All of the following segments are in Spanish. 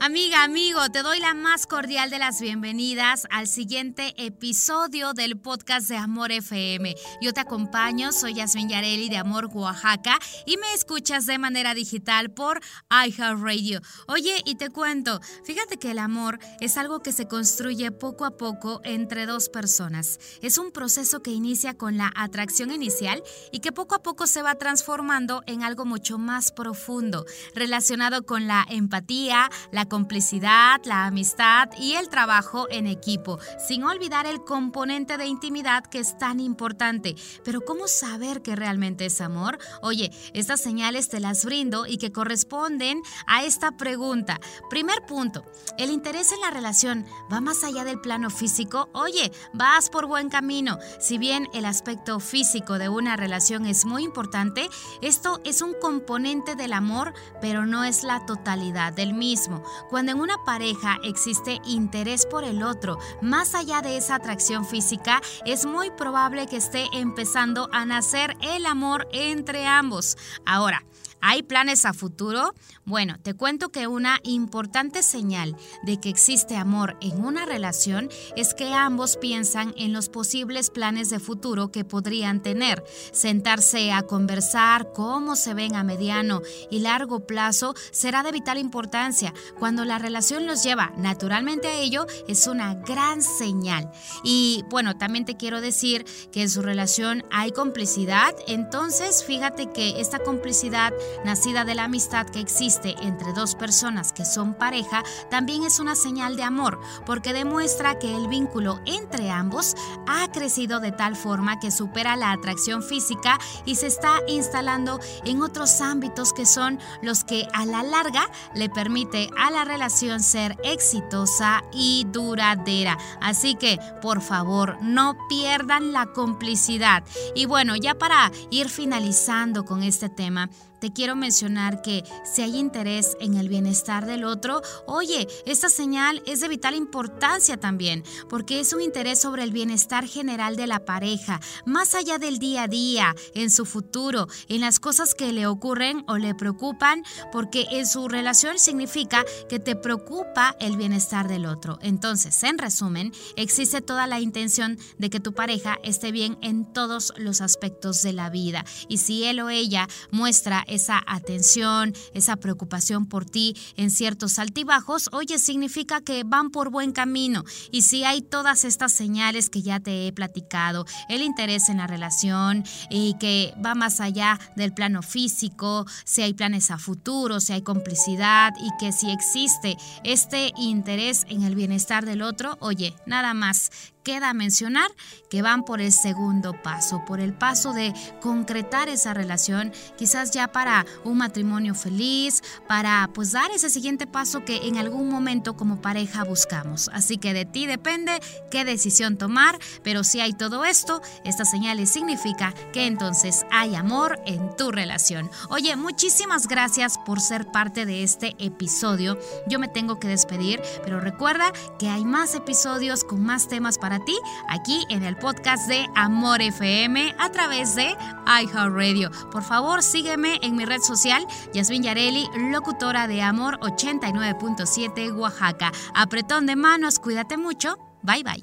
Amiga, amigo, te doy la más cordial de las bienvenidas al siguiente episodio del podcast de Amor FM. Yo te acompaño, soy Yasmin Yareli de Amor Oaxaca y me escuchas de manera digital por iHeartRadio. Oye, y te cuento, fíjate que el amor es algo que se construye poco a poco entre dos personas. Es un proceso que inicia con la atracción inicial y que poco a poco se va transformando en algo mucho más profundo, relacionado con la empatía, la complicidad, la amistad y el trabajo en equipo, sin olvidar el componente de intimidad que es tan importante. Pero ¿cómo saber que realmente es amor? Oye, estas señales te las brindo y que corresponden a esta pregunta. Primer punto, el interés en la relación va más allá del plano físico. Oye, vas por buen camino. Si bien el aspecto físico de una relación es muy importante, esto es un componente del amor, pero no es la totalidad del mismo. Cuando en una pareja existe interés por el otro, más allá de esa atracción física, es muy probable que esté empezando a nacer el amor entre ambos. Ahora, ¿Hay planes a futuro? Bueno, te cuento que una importante señal de que existe amor en una relación es que ambos piensan en los posibles planes de futuro que podrían tener. Sentarse a conversar cómo se ven a mediano y largo plazo será de vital importancia. Cuando la relación los lleva naturalmente a ello, es una gran señal. Y bueno, también te quiero decir que en su relación hay complicidad, entonces fíjate que esta complicidad nacida de la amistad que existe entre dos personas que son pareja, también es una señal de amor, porque demuestra que el vínculo entre ambos ha crecido de tal forma que supera la atracción física y se está instalando en otros ámbitos que son los que a la larga le permite a la relación ser exitosa y duradera. Así que, por favor, no pierdan la complicidad. Y bueno, ya para ir finalizando con este tema, te quiero mencionar que si hay interés en el bienestar del otro, oye, esta señal es de vital importancia también, porque es un interés sobre el bienestar general de la pareja, más allá del día a día, en su futuro, en las cosas que le ocurren o le preocupan, porque en su relación significa que te preocupa el bienestar del otro. Entonces, en resumen, existe toda la intención de que tu pareja esté bien en todos los aspectos de la vida. Y si él o ella muestra esa atención, esa preocupación por ti en ciertos altibajos, oye, significa que van por buen camino. Y si hay todas estas señales que ya te he platicado, el interés en la relación y que va más allá del plano físico, si hay planes a futuro, si hay complicidad y que si existe este interés en el bienestar del otro, oye, nada más queda mencionar que van por el segundo paso, por el paso de concretar esa relación, quizás ya para un matrimonio feliz, para pues dar ese siguiente paso que en algún momento como pareja buscamos. Así que de ti depende qué decisión tomar, pero si hay todo esto, estas señales significa que entonces hay amor en tu relación. Oye, muchísimas gracias por ser parte de este episodio. Yo me tengo que despedir, pero recuerda que hay más episodios con más temas para ti aquí en el podcast de Amor FM a través de iHeartRadio. Por favor, sígueme en mi red social, Yasmin Yareli, locutora de Amor 89.7 Oaxaca. Apretón de manos, cuídate mucho. Bye bye.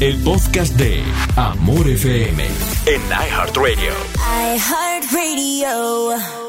El podcast de Amor FM en iHeartRadio. iHeartRadio.